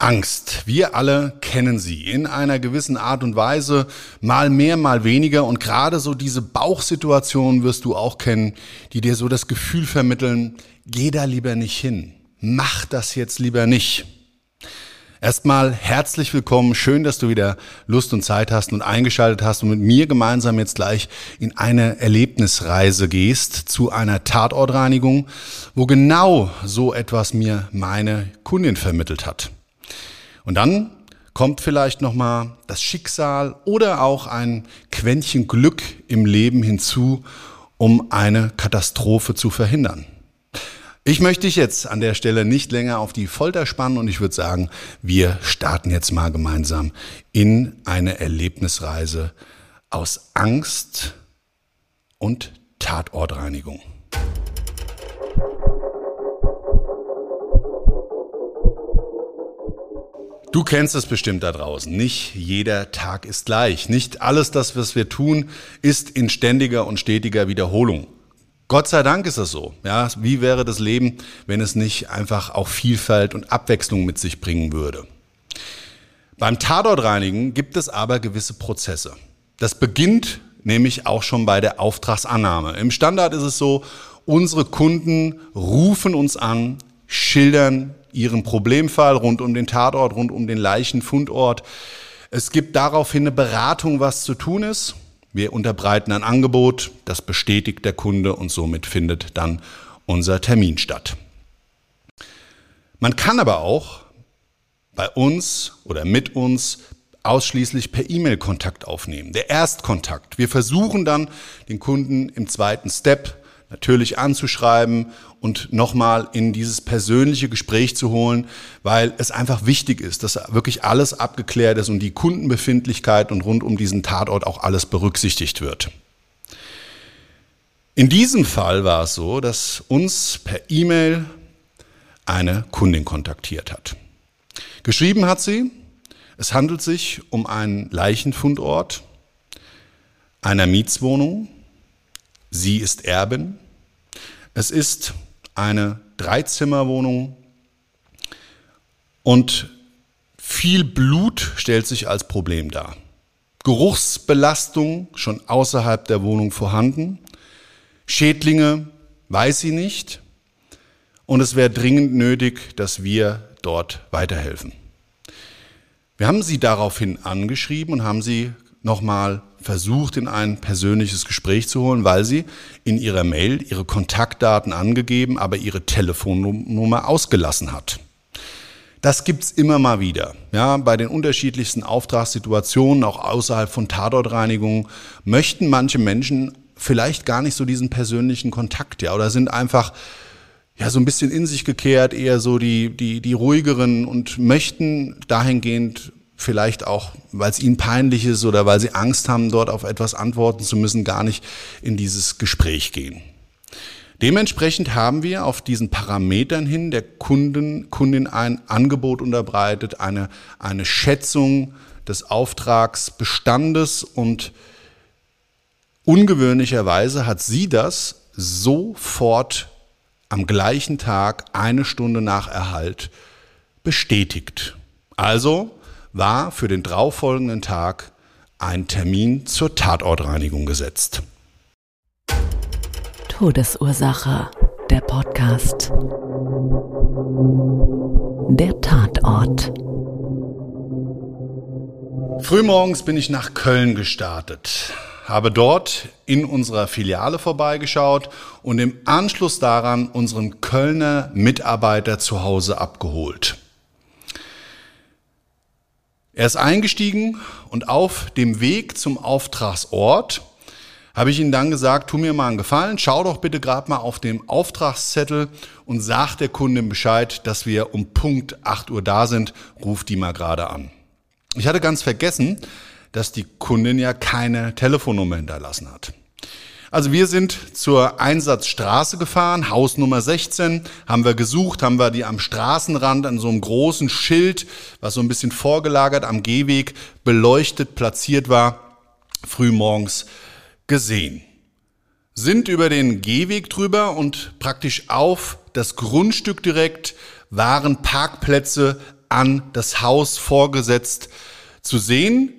Angst. Wir alle kennen sie in einer gewissen Art und Weise, mal mehr, mal weniger. Und gerade so diese Bauchsituationen wirst du auch kennen, die dir so das Gefühl vermitteln, geh da lieber nicht hin. Mach das jetzt lieber nicht. Erstmal herzlich willkommen. Schön, dass du wieder Lust und Zeit hast und eingeschaltet hast und mit mir gemeinsam jetzt gleich in eine Erlebnisreise gehst zu einer Tatortreinigung, wo genau so etwas mir meine Kundin vermittelt hat. Und dann kommt vielleicht noch mal das Schicksal oder auch ein Quäntchen Glück im Leben hinzu, um eine Katastrophe zu verhindern. Ich möchte dich jetzt an der Stelle nicht länger auf die Folter spannen und ich würde sagen, wir starten jetzt mal gemeinsam in eine Erlebnisreise aus Angst und Tatortreinigung. Du kennst es bestimmt da draußen. Nicht jeder Tag ist gleich. Nicht alles das, was wir tun, ist in ständiger und stetiger Wiederholung. Gott sei Dank ist es so. Ja, wie wäre das Leben, wenn es nicht einfach auch Vielfalt und Abwechslung mit sich bringen würde? Beim Tatortreinigen gibt es aber gewisse Prozesse. Das beginnt nämlich auch schon bei der Auftragsannahme. Im Standard ist es so, unsere Kunden rufen uns an, schildern ihren Problemfall rund um den Tatort, rund um den Leichenfundort. Es gibt daraufhin eine Beratung, was zu tun ist. Wir unterbreiten ein Angebot, das bestätigt der Kunde und somit findet dann unser Termin statt. Man kann aber auch bei uns oder mit uns ausschließlich per E-Mail Kontakt aufnehmen. Der Erstkontakt. Wir versuchen dann den Kunden im zweiten Step natürlich anzuschreiben und nochmal in dieses persönliche Gespräch zu holen, weil es einfach wichtig ist, dass wirklich alles abgeklärt ist und die Kundenbefindlichkeit und rund um diesen Tatort auch alles berücksichtigt wird. In diesem Fall war es so, dass uns per E-Mail eine Kundin kontaktiert hat. Geschrieben hat sie, es handelt sich um einen Leichenfundort einer Mietswohnung Sie ist Erbin. Es ist eine Dreizimmerwohnung und viel Blut stellt sich als Problem dar. Geruchsbelastung schon außerhalb der Wohnung vorhanden. Schädlinge weiß sie nicht. Und es wäre dringend nötig, dass wir dort weiterhelfen. Wir haben sie daraufhin angeschrieben und haben sie nochmal versucht, in ein persönliches Gespräch zu holen, weil sie in ihrer Mail ihre Kontaktdaten angegeben, aber ihre Telefonnummer ausgelassen hat. Das gibt's immer mal wieder. Ja, bei den unterschiedlichsten Auftragssituationen, auch außerhalb von Tatortreinigungen, möchten manche Menschen vielleicht gar nicht so diesen persönlichen Kontakt, ja, oder sind einfach ja so ein bisschen in sich gekehrt, eher so die die die ruhigeren und möchten dahingehend vielleicht auch, weil es ihnen peinlich ist oder weil sie Angst haben, dort auf etwas antworten zu müssen, gar nicht in dieses Gespräch gehen. Dementsprechend haben wir auf diesen Parametern hin der Kunden, Kundin ein Angebot unterbreitet, eine, eine Schätzung des Auftragsbestandes und ungewöhnlicherweise hat sie das sofort am gleichen Tag, eine Stunde nach Erhalt, bestätigt. Also war für den darauffolgenden Tag ein Termin zur Tatortreinigung gesetzt. Todesursache, der Podcast. Der Tatort. Frühmorgens bin ich nach Köln gestartet, habe dort in unserer Filiale vorbeigeschaut und im Anschluss daran unseren Kölner Mitarbeiter zu Hause abgeholt. Er ist eingestiegen und auf dem Weg zum Auftragsort habe ich ihm dann gesagt, tu mir mal einen Gefallen, schau doch bitte gerade mal auf dem Auftragszettel und sag der Kundin Bescheid, dass wir um Punkt 8 Uhr da sind, ruf die mal gerade an. Ich hatte ganz vergessen, dass die Kundin ja keine Telefonnummer hinterlassen hat. Also wir sind zur Einsatzstraße gefahren, Haus Nummer 16, haben wir gesucht, haben wir die am Straßenrand an so einem großen Schild, was so ein bisschen vorgelagert am Gehweg beleuchtet platziert war, frühmorgens gesehen. Sind über den Gehweg drüber und praktisch auf das Grundstück direkt waren Parkplätze an das Haus vorgesetzt zu sehen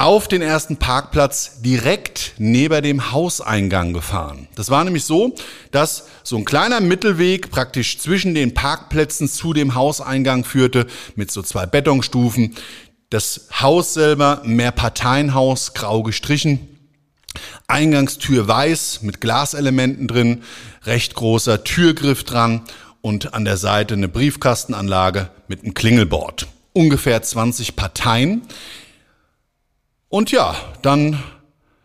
auf den ersten Parkplatz direkt neben dem Hauseingang gefahren. Das war nämlich so, dass so ein kleiner Mittelweg praktisch zwischen den Parkplätzen zu dem Hauseingang führte mit so zwei Betonstufen. Das Haus selber, mehr Parteienhaus, grau gestrichen. Eingangstür weiß mit Glaselementen drin, recht großer Türgriff dran und an der Seite eine Briefkastenanlage mit einem Klingelbord. Ungefähr 20 Parteien. Und ja, dann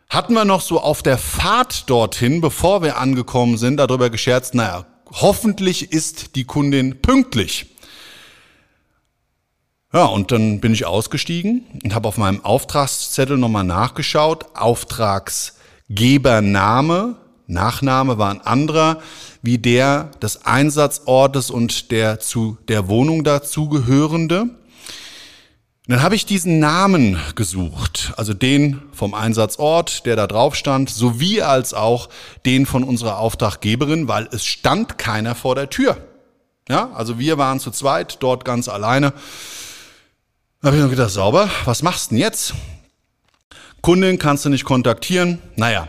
hatten wir noch so auf der Fahrt dorthin, bevor wir angekommen sind, darüber gescherzt, naja, hoffentlich ist die Kundin pünktlich. Ja, und dann bin ich ausgestiegen und habe auf meinem Auftragszettel nochmal nachgeschaut. Auftragsgebername, Nachname war ein anderer, wie der des Einsatzortes und der zu der Wohnung dazugehörende. Dann habe ich diesen Namen gesucht, also den vom Einsatzort, der da drauf stand, sowie als auch den von unserer Auftraggeberin, weil es stand keiner vor der Tür. Ja, also wir waren zu zweit, dort ganz alleine. Da habe ich mir gedacht, sauber, was machst du denn jetzt? Kundin kannst du nicht kontaktieren. Naja,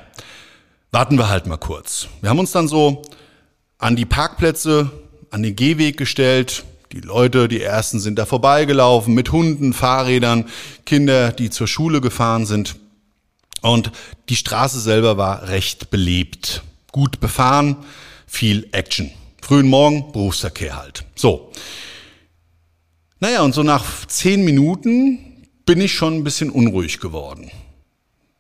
warten wir halt mal kurz. Wir haben uns dann so an die Parkplätze, an den Gehweg gestellt, die Leute, die ersten sind da vorbeigelaufen mit Hunden, Fahrrädern, Kinder, die zur Schule gefahren sind. Und die Straße selber war recht belebt. Gut befahren, viel Action. Frühen Morgen, Berufsverkehr halt. So. Naja, und so nach zehn Minuten bin ich schon ein bisschen unruhig geworden.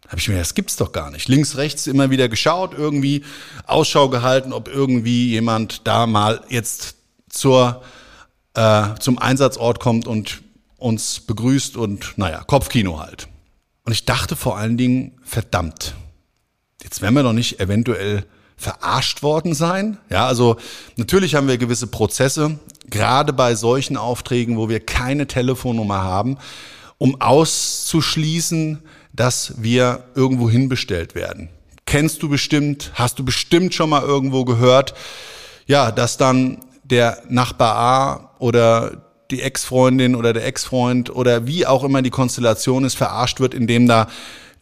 Habe ich mir, das gibt's doch gar nicht. Links, rechts immer wieder geschaut, irgendwie Ausschau gehalten, ob irgendwie jemand da mal jetzt zur äh, zum Einsatzort kommt und uns begrüßt und naja, Kopfkino halt. Und ich dachte vor allen Dingen, verdammt, jetzt werden wir doch nicht eventuell verarscht worden sein. Ja, also natürlich haben wir gewisse Prozesse, gerade bei solchen Aufträgen, wo wir keine Telefonnummer haben, um auszuschließen, dass wir irgendwo hinbestellt werden. Kennst du bestimmt, hast du bestimmt schon mal irgendwo gehört, ja, dass dann der Nachbar A oder die Ex-Freundin oder der Ex-Freund oder wie auch immer die Konstellation ist, verarscht wird, indem da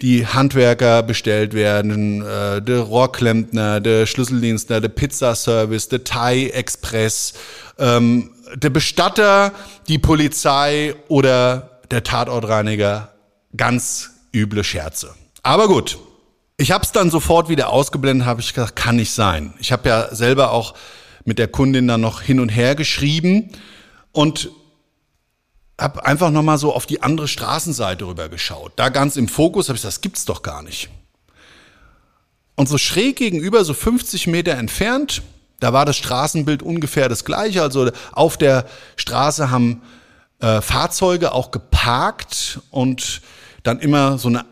die Handwerker bestellt werden, äh, der Rohrklempner, der Schlüsseldienstler, der Pizzaservice, der Thai Express, ähm, der Bestatter, die Polizei oder der Tatortreiniger. Ganz üble Scherze. Aber gut, ich habe es dann sofort wieder ausgeblendet, habe ich gesagt, kann nicht sein. Ich habe ja selber auch mit der Kundin dann noch hin und her geschrieben und habe einfach nochmal so auf die andere Straßenseite rüber geschaut. Da ganz im Fokus habe ich gesagt, das gibt's doch gar nicht. Und so schräg gegenüber, so 50 Meter entfernt, da war das Straßenbild ungefähr das gleiche. Also auf der Straße haben äh, Fahrzeuge auch geparkt und dann immer so eine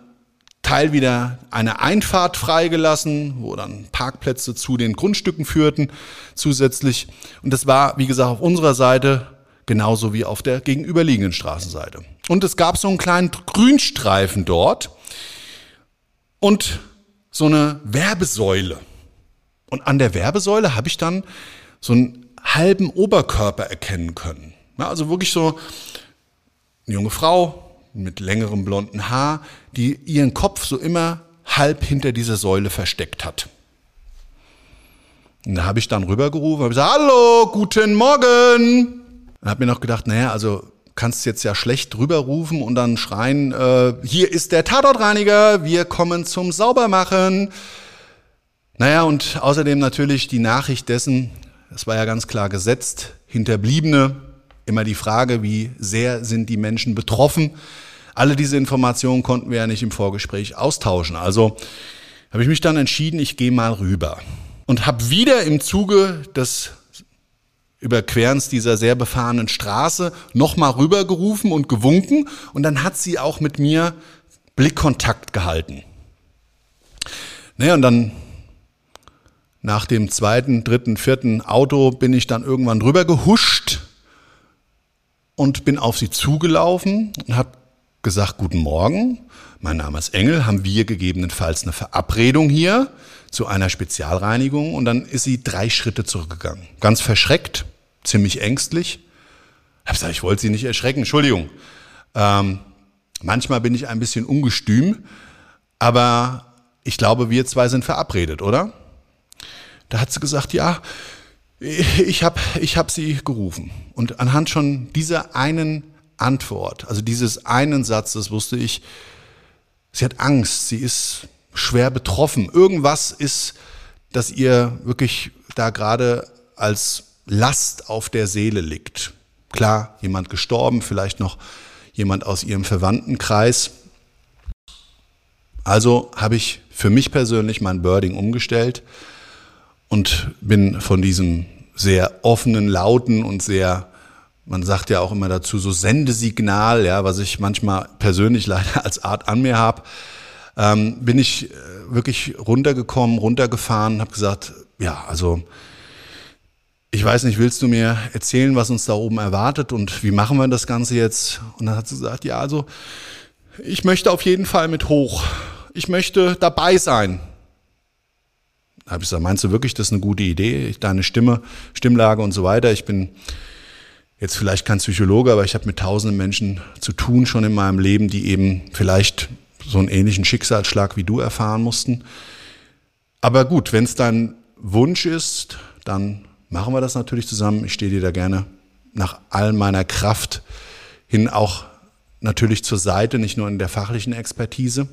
Teil wieder eine Einfahrt freigelassen, wo dann Parkplätze zu den Grundstücken führten zusätzlich. Und das war, wie gesagt, auf unserer Seite genauso wie auf der gegenüberliegenden Straßenseite. Und es gab so einen kleinen Grünstreifen dort und so eine Werbesäule. Und an der Werbesäule habe ich dann so einen halben Oberkörper erkennen können. Ja, also wirklich so eine junge Frau mit längerem blonden Haar, die ihren Kopf so immer halb hinter dieser Säule versteckt hat. Und da habe ich dann rübergerufen, habe gesagt, hallo, guten Morgen. Und habe mir noch gedacht, naja, also kannst jetzt ja schlecht rüberrufen und dann schreien, äh, hier ist der Tatortreiniger, wir kommen zum Saubermachen. Naja, und außerdem natürlich die Nachricht dessen, es war ja ganz klar gesetzt, Hinterbliebene, immer die Frage, wie sehr sind die Menschen betroffen. Alle diese Informationen konnten wir ja nicht im Vorgespräch austauschen. Also habe ich mich dann entschieden, ich gehe mal rüber und habe wieder im Zuge des Überquerens dieser sehr befahrenen Straße nochmal rübergerufen und gewunken und dann hat sie auch mit mir Blickkontakt gehalten. Naja, und dann nach dem zweiten, dritten, vierten Auto bin ich dann irgendwann drüber gehuscht und bin auf sie zugelaufen und habe gesagt, guten Morgen, mein Name ist Engel, haben wir gegebenenfalls eine Verabredung hier zu einer Spezialreinigung und dann ist sie drei Schritte zurückgegangen. Ganz verschreckt, ziemlich ängstlich. Ich habe gesagt, ich wollte sie nicht erschrecken, Entschuldigung. Ähm, manchmal bin ich ein bisschen ungestüm, aber ich glaube, wir zwei sind verabredet, oder? Da hat sie gesagt, ja, ich habe ich hab sie gerufen. Und anhand schon dieser einen Antwort, also dieses einen Satzes, wusste ich, sie hat Angst, sie ist schwer betroffen. Irgendwas ist, dass ihr wirklich da gerade als Last auf der Seele liegt. Klar, jemand gestorben, vielleicht noch jemand aus ihrem Verwandtenkreis. Also habe ich für mich persönlich mein Birding umgestellt und bin von diesem sehr offenen, lauten und sehr, man sagt ja auch immer dazu, so Sendesignal, ja, was ich manchmal persönlich leider als Art an mir habe, ähm, bin ich äh, wirklich runtergekommen, runtergefahren, habe gesagt, ja, also ich weiß nicht, willst du mir erzählen, was uns da oben erwartet und wie machen wir das Ganze jetzt? Und dann hat sie gesagt, ja, also ich möchte auf jeden Fall mit hoch. Ich möchte dabei sein. Habe ich gesagt, meinst du wirklich, das ist eine gute Idee? Deine Stimme, Stimmlage und so weiter. Ich bin jetzt vielleicht kein Psychologe, aber ich habe mit tausenden Menschen zu tun schon in meinem Leben, die eben vielleicht so einen ähnlichen Schicksalsschlag wie du erfahren mussten. Aber gut, wenn es dein Wunsch ist, dann machen wir das natürlich zusammen. Ich stehe dir da gerne nach all meiner Kraft hin auch natürlich zur Seite, nicht nur in der fachlichen Expertise.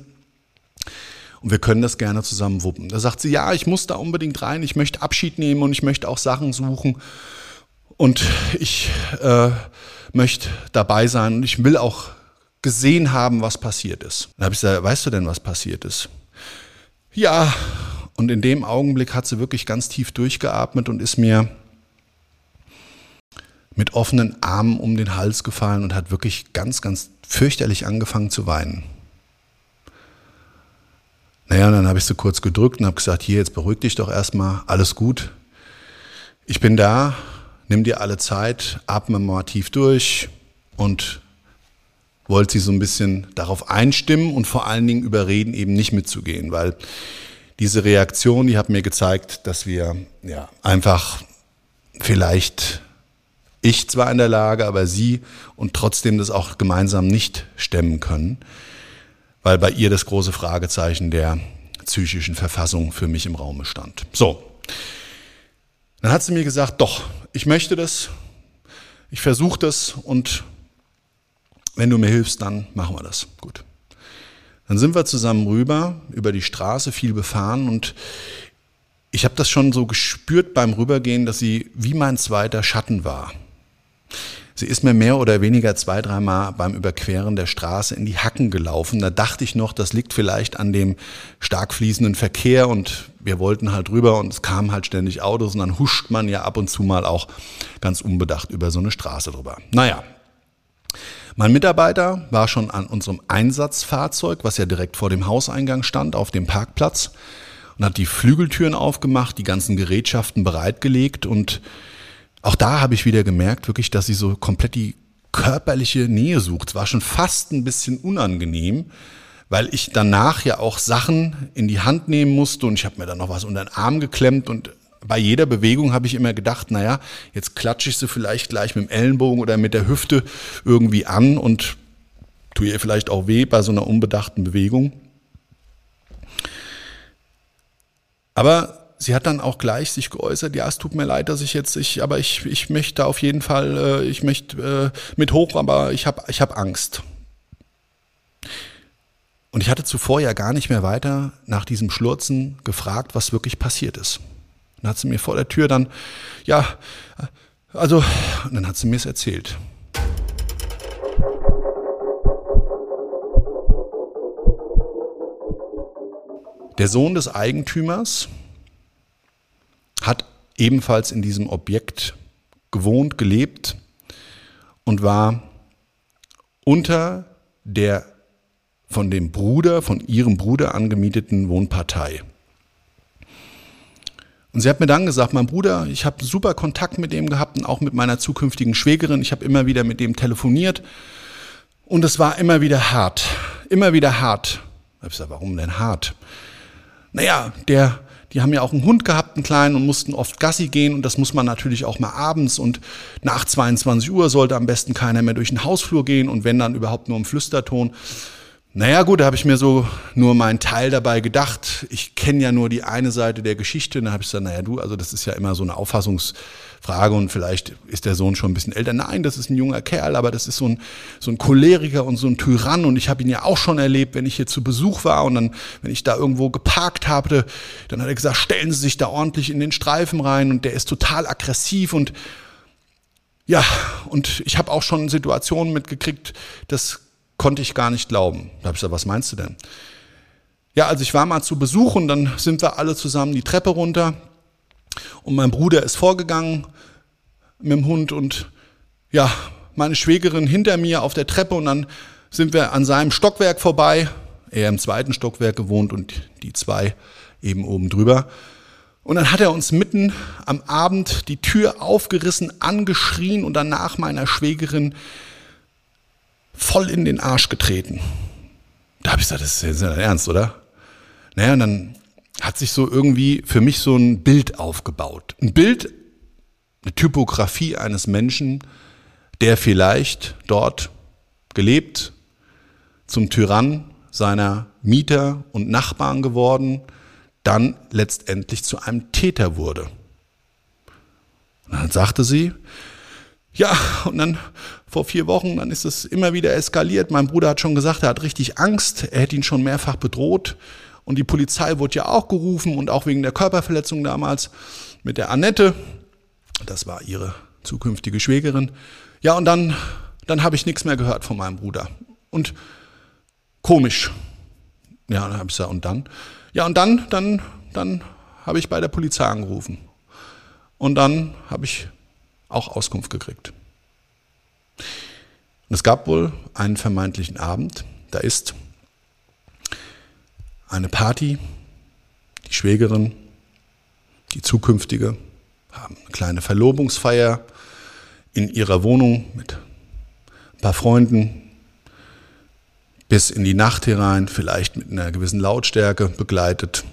Und wir können das gerne zusammen wuppen. Da sagt sie, ja, ich muss da unbedingt rein, ich möchte Abschied nehmen und ich möchte auch Sachen suchen. Und ich äh, möchte dabei sein und ich will auch gesehen haben, was passiert ist. Dann habe ich gesagt, weißt du denn, was passiert ist? Ja, und in dem Augenblick hat sie wirklich ganz tief durchgeatmet und ist mir mit offenen Armen um den Hals gefallen und hat wirklich ganz, ganz fürchterlich angefangen zu weinen. Naja, und dann habe ich sie kurz gedrückt und habe gesagt, hier, jetzt beruhig dich doch erstmal, alles gut. Ich bin da, nimm dir alle Zeit, atme mal tief durch und wollte sie so ein bisschen darauf einstimmen und vor allen Dingen überreden, eben nicht mitzugehen, weil diese Reaktion, die hat mir gezeigt, dass wir ja einfach vielleicht ich zwar in der Lage, aber sie und trotzdem das auch gemeinsam nicht stemmen können, weil bei ihr das große Fragezeichen der psychischen Verfassung für mich im Raume stand. So, dann hat sie mir gesagt, doch, ich möchte das, ich versuche das und wenn du mir hilfst, dann machen wir das. Gut. Dann sind wir zusammen rüber, über die Straße, viel befahren und ich habe das schon so gespürt beim Rübergehen, dass sie wie mein zweiter Schatten war. Sie ist mir mehr oder weniger zwei, dreimal beim Überqueren der Straße in die Hacken gelaufen. Da dachte ich noch, das liegt vielleicht an dem stark fließenden Verkehr und wir wollten halt rüber und es kamen halt ständig Autos und dann huscht man ja ab und zu mal auch ganz unbedacht über so eine Straße drüber. Naja, mein Mitarbeiter war schon an unserem Einsatzfahrzeug, was ja direkt vor dem Hauseingang stand, auf dem Parkplatz und hat die Flügeltüren aufgemacht, die ganzen Gerätschaften bereitgelegt und auch da habe ich wieder gemerkt, wirklich, dass sie so komplett die körperliche Nähe sucht. Es war schon fast ein bisschen unangenehm, weil ich danach ja auch Sachen in die Hand nehmen musste und ich habe mir dann noch was unter den Arm geklemmt und bei jeder Bewegung habe ich immer gedacht, naja, jetzt klatsche ich sie vielleicht gleich mit dem Ellenbogen oder mit der Hüfte irgendwie an und tue ihr vielleicht auch weh bei so einer unbedachten Bewegung. Aber sie hat dann auch gleich sich geäußert, ja, es tut mir leid, dass ich jetzt, ich, aber ich, ich möchte auf jeden Fall, äh, ich möchte äh, mit hoch, aber ich habe ich hab Angst. Und ich hatte zuvor ja gar nicht mehr weiter nach diesem Schlurzen gefragt, was wirklich passiert ist. Dann hat sie mir vor der Tür dann, ja, also, dann hat sie mir es erzählt. Der Sohn des Eigentümers hat ebenfalls in diesem Objekt gewohnt, gelebt und war unter der von dem Bruder, von ihrem Bruder angemieteten Wohnpartei. Und sie hat mir dann gesagt, mein Bruder, ich habe super Kontakt mit dem gehabt und auch mit meiner zukünftigen Schwägerin. Ich habe immer wieder mit dem telefoniert und es war immer wieder hart, immer wieder hart. Ich gesagt, warum denn hart? Naja, der, die haben ja auch einen Hund gehabt, einen kleinen, und mussten oft Gassi gehen. Und das muss man natürlich auch mal abends. Und nach 22 Uhr sollte am besten keiner mehr durch den Hausflur gehen. Und wenn dann überhaupt nur im Flüsterton. Naja gut, da habe ich mir so nur meinen Teil dabei gedacht. Ich kenne ja nur die eine Seite der Geschichte. Und da habe ich gesagt, naja du, also das ist ja immer so eine Auffassungsfrage und vielleicht ist der Sohn schon ein bisschen älter. Nein, das ist ein junger Kerl, aber das ist so ein, so ein Choleriker und so ein Tyrann. Und ich habe ihn ja auch schon erlebt, wenn ich hier zu Besuch war und dann, wenn ich da irgendwo geparkt habe, dann hat er gesagt, stellen Sie sich da ordentlich in den Streifen rein und der ist total aggressiv und ja, und ich habe auch schon Situationen mitgekriegt, dass konnte ich gar nicht glauben. Da habe ich gesagt, was meinst du denn? Ja, also ich war mal zu Besuch und dann sind wir alle zusammen die Treppe runter und mein Bruder ist vorgegangen mit dem Hund und ja, meine Schwägerin hinter mir auf der Treppe und dann sind wir an seinem Stockwerk vorbei. Er im zweiten Stockwerk gewohnt und die zwei eben oben drüber. Und dann hat er uns mitten am Abend die Tür aufgerissen, angeschrien und danach meiner Schwägerin voll in den Arsch getreten. Da habe ich gesagt, das ist jetzt nicht ernst, oder? Naja, und dann hat sich so irgendwie für mich so ein Bild aufgebaut. Ein Bild, eine Typografie eines Menschen, der vielleicht dort gelebt, zum Tyrann seiner Mieter und Nachbarn geworden, dann letztendlich zu einem Täter wurde. Und dann sagte sie, ja, und dann vor vier Wochen, dann ist es immer wieder eskaliert. Mein Bruder hat schon gesagt, er hat richtig Angst. Er hätte ihn schon mehrfach bedroht. Und die Polizei wurde ja auch gerufen und auch wegen der Körperverletzung damals mit der Annette. Das war ihre zukünftige Schwägerin. Ja, und dann, dann habe ich nichts mehr gehört von meinem Bruder. Und komisch. Ja, dann habe ich gesagt, und dann? Ja, und dann, dann, dann habe ich bei der Polizei angerufen. Und dann habe ich auch Auskunft gekriegt. Und es gab wohl einen vermeintlichen Abend, da ist eine Party, die Schwägerin, die zukünftige, haben eine kleine Verlobungsfeier in ihrer Wohnung mit ein paar Freunden bis in die Nacht herein, vielleicht mit einer gewissen Lautstärke begleitet,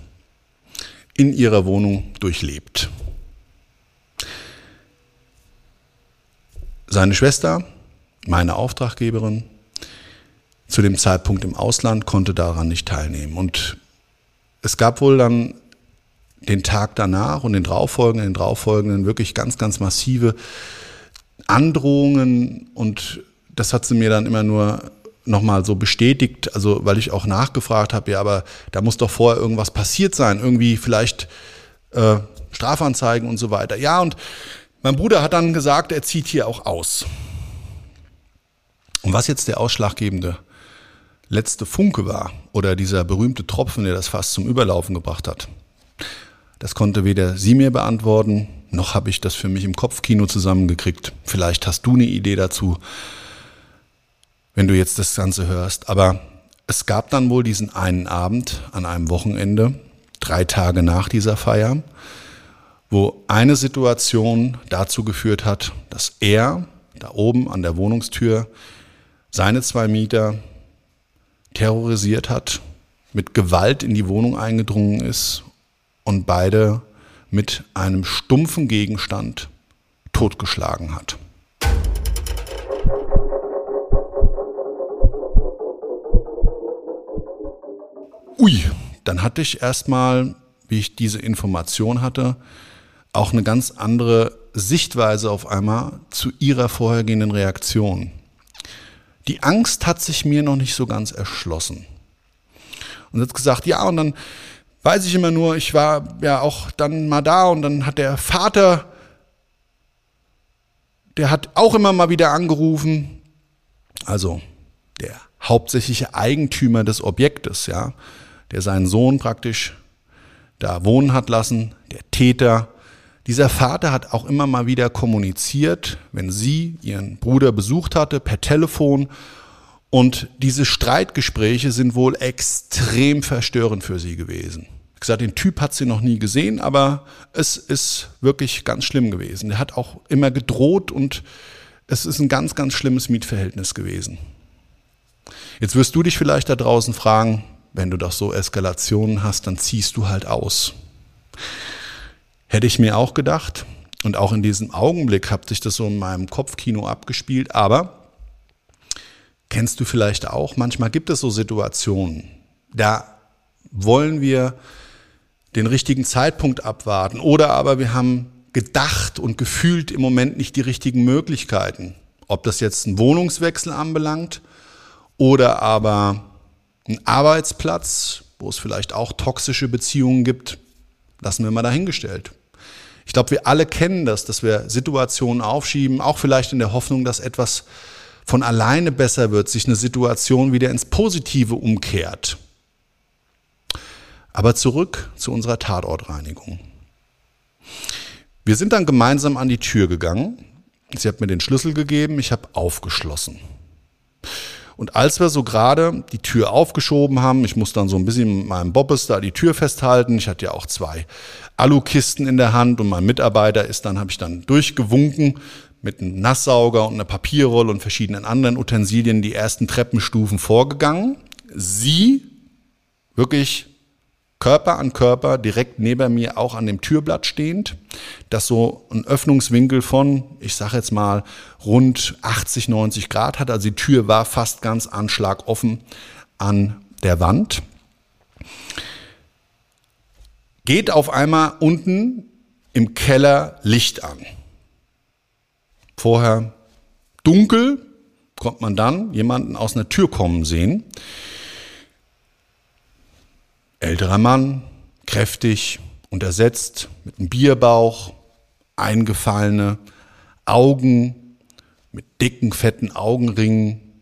in ihrer Wohnung durchlebt. Seine Schwester, meine Auftraggeberin, zu dem Zeitpunkt im Ausland, konnte daran nicht teilnehmen. Und es gab wohl dann den Tag danach und den darauffolgenden, den darauffolgenden wirklich ganz, ganz massive Androhungen und das hat sie mir dann immer nur nochmal so bestätigt, also weil ich auch nachgefragt habe, ja, aber da muss doch vorher irgendwas passiert sein, irgendwie vielleicht äh, Strafanzeigen und so weiter. Ja, und mein Bruder hat dann gesagt, er zieht hier auch aus. Und was jetzt der ausschlaggebende letzte Funke war oder dieser berühmte Tropfen, der das fast zum Überlaufen gebracht hat, das konnte weder sie mir beantworten, noch habe ich das für mich im Kopfkino zusammengekriegt. Vielleicht hast du eine Idee dazu, wenn du jetzt das Ganze hörst. Aber es gab dann wohl diesen einen Abend an einem Wochenende, drei Tage nach dieser Feier, wo eine Situation dazu geführt hat, dass er da oben an der Wohnungstür seine zwei Mieter terrorisiert hat, mit Gewalt in die Wohnung eingedrungen ist und beide mit einem stumpfen Gegenstand totgeschlagen hat. ui, dann hatte ich erstmal, wie ich diese Information hatte, auch eine ganz andere Sichtweise auf einmal zu ihrer vorhergehenden Reaktion. Die Angst hat sich mir noch nicht so ganz erschlossen. Und hat gesagt, ja, und dann weiß ich immer nur, ich war ja auch dann mal da und dann hat der Vater, der hat auch immer mal wieder angerufen, also der hauptsächliche Eigentümer des Objektes, ja, der seinen Sohn praktisch da wohnen hat lassen, der Täter. Dieser Vater hat auch immer mal wieder kommuniziert, wenn sie ihren Bruder besucht hatte, per Telefon. Und diese Streitgespräche sind wohl extrem verstörend für sie gewesen. Wie gesagt, den Typ hat sie noch nie gesehen, aber es ist wirklich ganz schlimm gewesen. Er hat auch immer gedroht und es ist ein ganz, ganz schlimmes Mietverhältnis gewesen. Jetzt wirst du dich vielleicht da draußen fragen, wenn du doch so Eskalationen hast, dann ziehst du halt aus. Hätte ich mir auch gedacht. Und auch in diesem Augenblick hat sich das so in meinem Kopfkino abgespielt. Aber kennst du vielleicht auch, manchmal gibt es so Situationen, da wollen wir den richtigen Zeitpunkt abwarten. Oder aber wir haben gedacht und gefühlt im Moment nicht die richtigen Möglichkeiten. Ob das jetzt einen Wohnungswechsel anbelangt oder aber ein Arbeitsplatz, wo es vielleicht auch toxische Beziehungen gibt, lassen wir mal dahingestellt. Ich glaube, wir alle kennen das, dass wir Situationen aufschieben, auch vielleicht in der Hoffnung, dass etwas von alleine besser wird, sich eine Situation wieder ins Positive umkehrt. Aber zurück zu unserer Tatortreinigung. Wir sind dann gemeinsam an die Tür gegangen. Sie hat mir den Schlüssel gegeben, ich habe aufgeschlossen. Und als wir so gerade die Tür aufgeschoben haben, ich muss dann so ein bisschen mit meinem Bobbes da die Tür festhalten. Ich hatte ja auch zwei Alukisten in der Hand und mein Mitarbeiter ist dann, habe ich dann durchgewunken mit einem Nasssauger und einer Papierrolle und verschiedenen anderen Utensilien die ersten Treppenstufen vorgegangen. Sie wirklich Körper an Körper, direkt neben mir auch an dem Türblatt stehend, das so ein Öffnungswinkel von, ich sage jetzt mal, rund 80, 90 Grad hat. Also die Tür war fast ganz anschlagoffen an der Wand. Geht auf einmal unten im Keller Licht an. Vorher dunkel, kommt man dann jemanden aus einer Tür kommen sehen. Älterer Mann, kräftig, untersetzt, mit einem Bierbauch, eingefallene Augen, mit dicken, fetten Augenringen,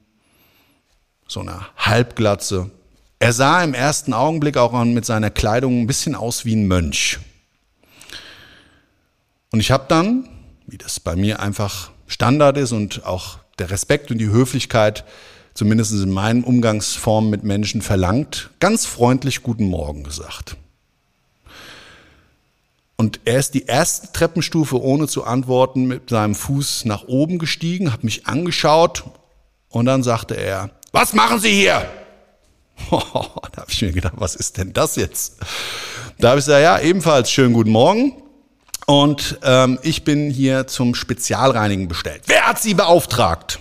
so einer Halbglatze. Er sah im ersten Augenblick auch mit seiner Kleidung ein bisschen aus wie ein Mönch. Und ich habe dann, wie das bei mir einfach Standard ist und auch der Respekt und die Höflichkeit zumindest in meinen Umgangsformen mit Menschen verlangt, ganz freundlich Guten Morgen gesagt. Und er ist die erste Treppenstufe ohne zu antworten mit seinem Fuß nach oben gestiegen, hat mich angeschaut und dann sagte er, was machen Sie hier? Da habe ich mir gedacht, was ist denn das jetzt? Da habe ich gesagt, ja, ebenfalls schönen guten Morgen. Und ähm, ich bin hier zum Spezialreinigen bestellt. Wer hat Sie beauftragt?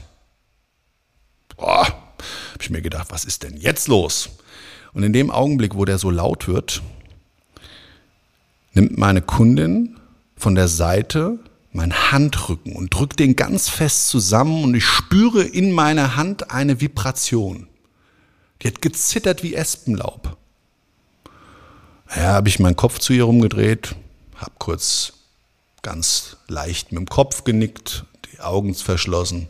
Boah, habe ich mir gedacht, was ist denn jetzt los? Und in dem Augenblick, wo der so laut wird, nimmt meine Kundin von der Seite meinen Handrücken und drückt den ganz fest zusammen und ich spüre in meiner Hand eine Vibration. Die hat gezittert wie Espenlaub. Ja, habe ich meinen Kopf zu ihr rumgedreht, habe kurz ganz leicht mit dem Kopf genickt, die Augen verschlossen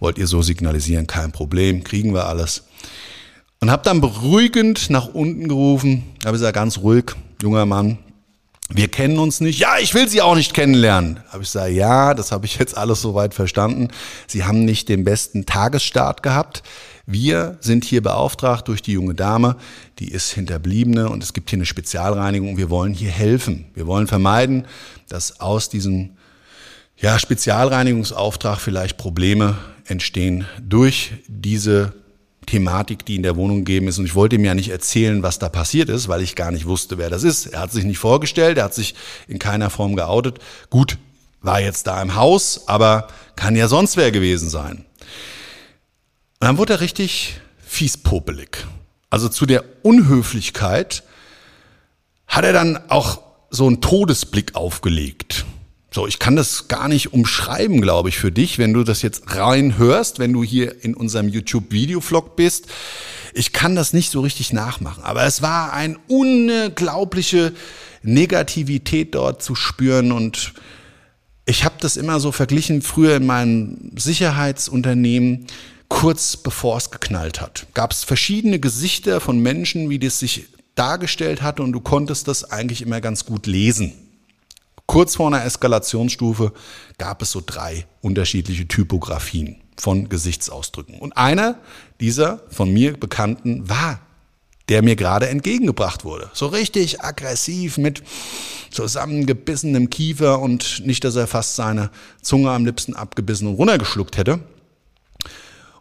wollt ihr so signalisieren, kein Problem, kriegen wir alles. Und habe dann beruhigend nach unten gerufen, habe gesagt, ganz ruhig, junger Mann, wir kennen uns nicht. Ja, ich will Sie auch nicht kennenlernen. Habe ich gesagt, ja, das habe ich jetzt alles soweit verstanden. Sie haben nicht den besten Tagesstart gehabt. Wir sind hier beauftragt durch die junge Dame, die ist Hinterbliebene und es gibt hier eine Spezialreinigung. Wir wollen hier helfen. Wir wollen vermeiden, dass aus diesem ja, Spezialreinigungsauftrag vielleicht Probleme entstehen durch diese Thematik, die in der Wohnung gegeben ist. Und ich wollte ihm ja nicht erzählen, was da passiert ist, weil ich gar nicht wusste, wer das ist. Er hat sich nicht vorgestellt, er hat sich in keiner Form geoutet. Gut, war jetzt da im Haus, aber kann ja sonst wer gewesen sein. Und dann wurde er richtig fiespopelig. Also zu der Unhöflichkeit hat er dann auch so einen Todesblick aufgelegt. So, ich kann das gar nicht umschreiben, glaube ich, für dich, wenn du das jetzt rein hörst, wenn du hier in unserem YouTube-Video-Vlog bist. Ich kann das nicht so richtig nachmachen, aber es war eine unglaubliche Negativität dort zu spüren und ich habe das immer so verglichen früher in meinem Sicherheitsunternehmen, kurz bevor es geknallt hat. Gab es verschiedene Gesichter von Menschen, wie das sich dargestellt hatte und du konntest das eigentlich immer ganz gut lesen. Kurz vor einer Eskalationsstufe gab es so drei unterschiedliche Typografien von Gesichtsausdrücken. Und einer dieser von mir bekannten war, der mir gerade entgegengebracht wurde. So richtig aggressiv mit zusammengebissenem Kiefer und nicht, dass er fast seine Zunge am liebsten abgebissen und runtergeschluckt hätte,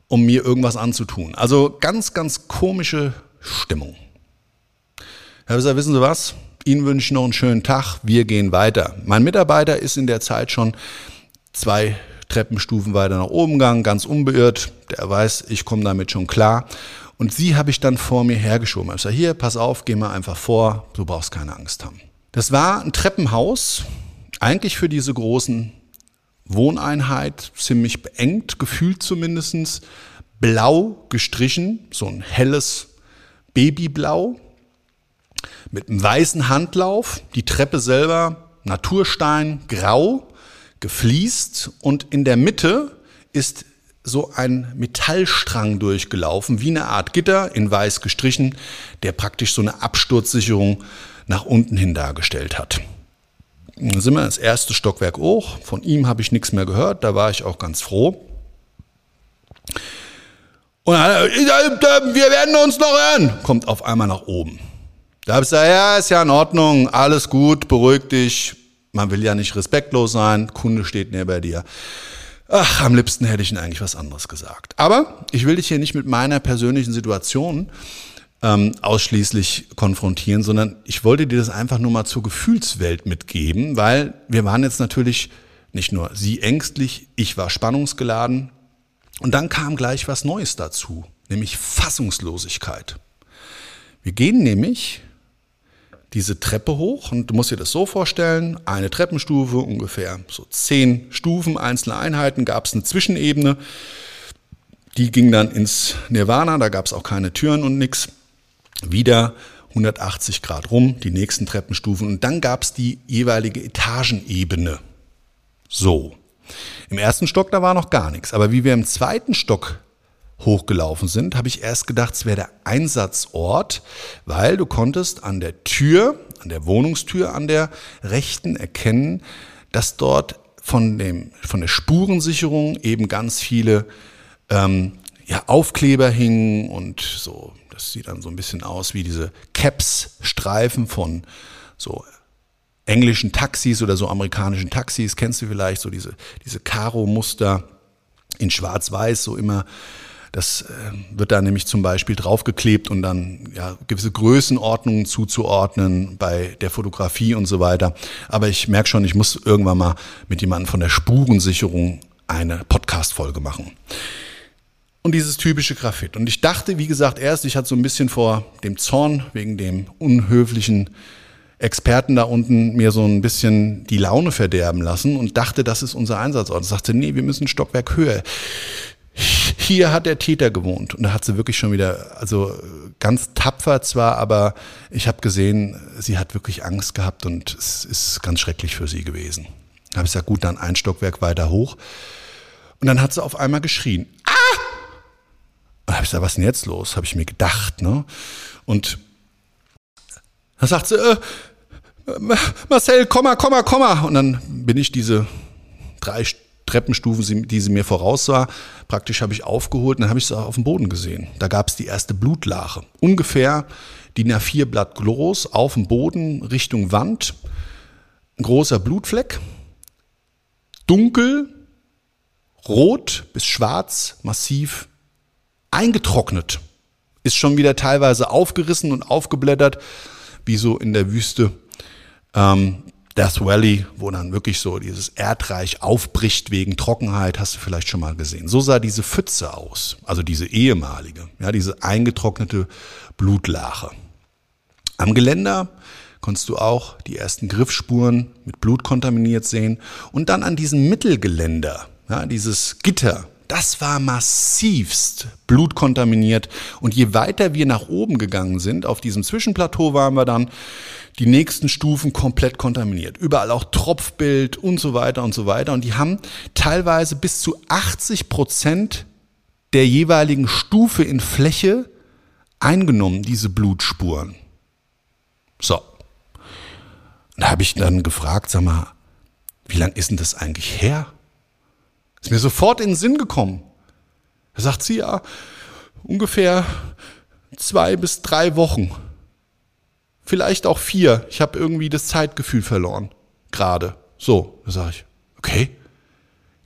um mir irgendwas anzutun. Also ganz, ganz komische Stimmung. Herr Wisser, wissen Sie was? Ihnen wünsche ich noch einen schönen Tag. Wir gehen weiter. Mein Mitarbeiter ist in der Zeit schon zwei Treppenstufen weiter nach oben gegangen, ganz unbeirrt. Der weiß, ich komme damit schon klar. Und sie habe ich dann vor mir hergeschoben. Ich sage, hier, pass auf, geh mal einfach vor, du brauchst keine Angst haben. Das war ein Treppenhaus, eigentlich für diese großen Wohneinheit, ziemlich beengt, gefühlt zumindestens blau gestrichen, so ein helles Babyblau mit einem weißen Handlauf, die Treppe selber Naturstein grau, gefliest und in der Mitte ist so ein Metallstrang durchgelaufen, wie eine Art Gitter in weiß gestrichen, der praktisch so eine Absturzsicherung nach unten hin dargestellt hat. Dann sind wir ins erste Stockwerk hoch. Von ihm habe ich nichts mehr gehört, da war ich auch ganz froh. Und dann, wir werden uns noch hören, kommt auf einmal nach oben. Da habe ich gesagt, ja, ist ja in Ordnung, alles gut, beruhig dich. Man will ja nicht respektlos sein, Kunde steht näher bei dir. Ach, am liebsten hätte ich Ihnen eigentlich was anderes gesagt. Aber ich will dich hier nicht mit meiner persönlichen Situation ähm, ausschließlich konfrontieren, sondern ich wollte dir das einfach nur mal zur Gefühlswelt mitgeben, weil wir waren jetzt natürlich nicht nur sie ängstlich, ich war spannungsgeladen. Und dann kam gleich was Neues dazu, nämlich Fassungslosigkeit. Wir gehen nämlich diese Treppe hoch und du musst dir das so vorstellen, eine Treppenstufe, ungefähr so zehn Stufen, einzelne Einheiten, gab es eine Zwischenebene, die ging dann ins Nirvana, da gab es auch keine Türen und nichts. Wieder 180 Grad rum, die nächsten Treppenstufen und dann gab es die jeweilige Etagenebene. So. Im ersten Stock, da war noch gar nichts. Aber wie wir im zweiten Stock hochgelaufen sind, habe ich erst gedacht, es wäre der Einsatzort, weil du konntest an der Tür, an der Wohnungstür, an der rechten erkennen, dass dort von, dem, von der Spurensicherung eben ganz viele ähm, ja, Aufkleber hingen und so, das sieht dann so ein bisschen aus wie diese Caps-Streifen von so englischen Taxis oder so amerikanischen Taxis, kennst du vielleicht, so diese, diese Karo-Muster in schwarz-weiß, so immer das äh, wird da nämlich zum Beispiel draufgeklebt und dann ja, gewisse Größenordnungen zuzuordnen bei der Fotografie und so weiter. Aber ich merke schon, ich muss irgendwann mal mit jemandem von der Spurensicherung eine Podcast-Folge machen. Und dieses typische Graphit. Und ich dachte, wie gesagt, erst, ich hatte so ein bisschen vor dem Zorn wegen dem unhöflichen Experten da unten mir so ein bisschen die Laune verderben lassen und dachte, das ist unser Einsatzort. Ich sagte, nee, wir müssen Stockwerk höher hier hat der Täter gewohnt. Und da hat sie wirklich schon wieder, also ganz tapfer zwar, aber ich habe gesehen, sie hat wirklich Angst gehabt und es ist ganz schrecklich für sie gewesen. Da habe ich gesagt, gut, dann ein Stockwerk weiter hoch. Und dann hat sie auf einmal geschrien. Ah! Und habe ich gesagt, was ist denn jetzt los? Habe ich mir gedacht, ne? Und da sagt sie, äh, Marcel, komm mal, komm mal, komm mal. Und dann bin ich diese drei Stunden Treppenstufen, die sie mir voraussah, praktisch habe ich aufgeholt und dann habe ich sie auf dem Boden gesehen. Da gab es die erste Blutlache. Ungefähr DIN A4 Blatt groß, auf dem Boden, Richtung Wand. Ein großer Blutfleck. Dunkel, rot bis schwarz, massiv, eingetrocknet. Ist schon wieder teilweise aufgerissen und aufgeblättert, wie so in der Wüste. Ähm, Death Valley, wo dann wirklich so dieses Erdreich aufbricht wegen Trockenheit, hast du vielleicht schon mal gesehen. So sah diese Pfütze aus, also diese ehemalige, ja, diese eingetrocknete Blutlache. Am Geländer konntest du auch die ersten Griffspuren mit Blut kontaminiert sehen und dann an diesem Mittelgeländer, ja, dieses Gitter, das war massivst blutkontaminiert. Und je weiter wir nach oben gegangen sind, auf diesem Zwischenplateau waren wir dann die nächsten Stufen komplett kontaminiert. Überall auch Tropfbild und so weiter und so weiter. Und die haben teilweise bis zu 80 Prozent der jeweiligen Stufe in Fläche eingenommen, diese Blutspuren. So. Da habe ich dann gefragt, sag mal, wie lang ist denn das eigentlich her? Ist mir sofort in den Sinn gekommen. Da sagt sie ja, ungefähr zwei bis drei Wochen. Vielleicht auch vier. Ich habe irgendwie das Zeitgefühl verloren. Gerade. So, da sage ich, okay.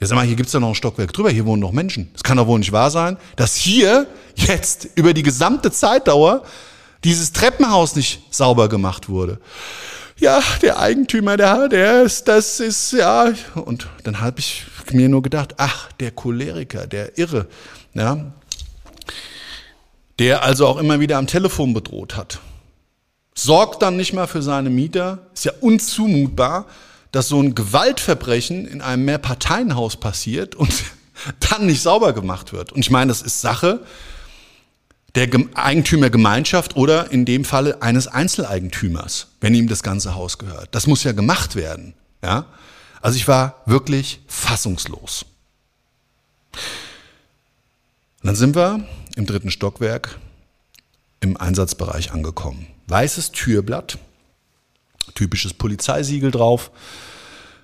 Ja, sag mal, hier gibt's ja noch ein Stockwerk drüber, hier wohnen noch Menschen. Das kann doch wohl nicht wahr sein, dass hier jetzt über die gesamte Zeitdauer dieses Treppenhaus nicht sauber gemacht wurde ja, der Eigentümer, der, der ist, das ist, ja. Und dann habe ich mir nur gedacht, ach, der Choleriker, der Irre, ja, der also auch immer wieder am Telefon bedroht hat. Sorgt dann nicht mal für seine Mieter, ist ja unzumutbar, dass so ein Gewaltverbrechen in einem Mehrparteienhaus passiert und dann nicht sauber gemacht wird. Und ich meine, das ist Sache der Eigentümergemeinschaft oder in dem Falle eines Einzeleigentümers, wenn ihm das ganze Haus gehört. Das muss ja gemacht werden. Ja? Also ich war wirklich fassungslos. Und dann sind wir im dritten Stockwerk im Einsatzbereich angekommen. Weißes Türblatt, typisches Polizeisiegel drauf.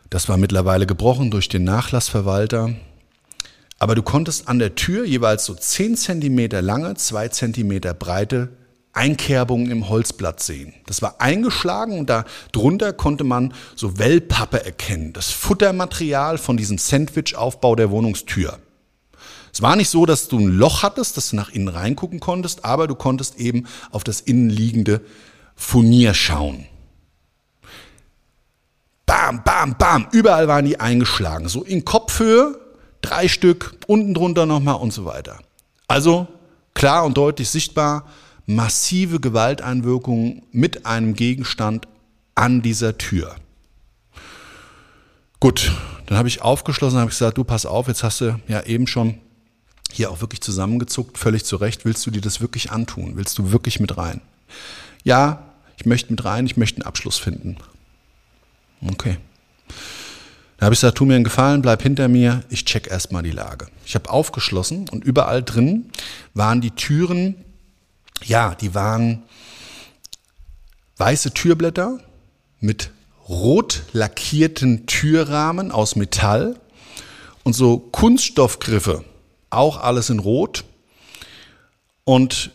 Das war mittlerweile gebrochen durch den Nachlassverwalter. Aber du konntest an der Tür jeweils so 10 Zentimeter lange, 2 Zentimeter breite Einkerbungen im Holzblatt sehen. Das war eingeschlagen und da drunter konnte man so Wellpappe erkennen, das Futtermaterial von diesem Sandwich-Aufbau der Wohnungstür. Es war nicht so, dass du ein Loch hattest, dass du nach innen reingucken konntest, aber du konntest eben auf das innenliegende Furnier schauen. Bam, bam, bam, überall waren die eingeschlagen, so in Kopfhöhe drei Stück, unten drunter nochmal und so weiter. Also klar und deutlich sichtbar, massive Gewalteinwirkungen mit einem Gegenstand an dieser Tür. Gut, dann habe ich aufgeschlossen, habe gesagt, du pass auf, jetzt hast du ja eben schon hier auch wirklich zusammengezuckt, völlig zu Recht. Willst du dir das wirklich antun? Willst du wirklich mit rein? Ja, ich möchte mit rein, ich möchte einen Abschluss finden. Okay. Da habe ich gesagt, tu mir einen Gefallen, bleib hinter mir, ich check erstmal die Lage. Ich habe aufgeschlossen und überall drin waren die Türen, ja, die waren weiße Türblätter mit rot lackierten Türrahmen aus Metall und so Kunststoffgriffe, auch alles in Rot. Und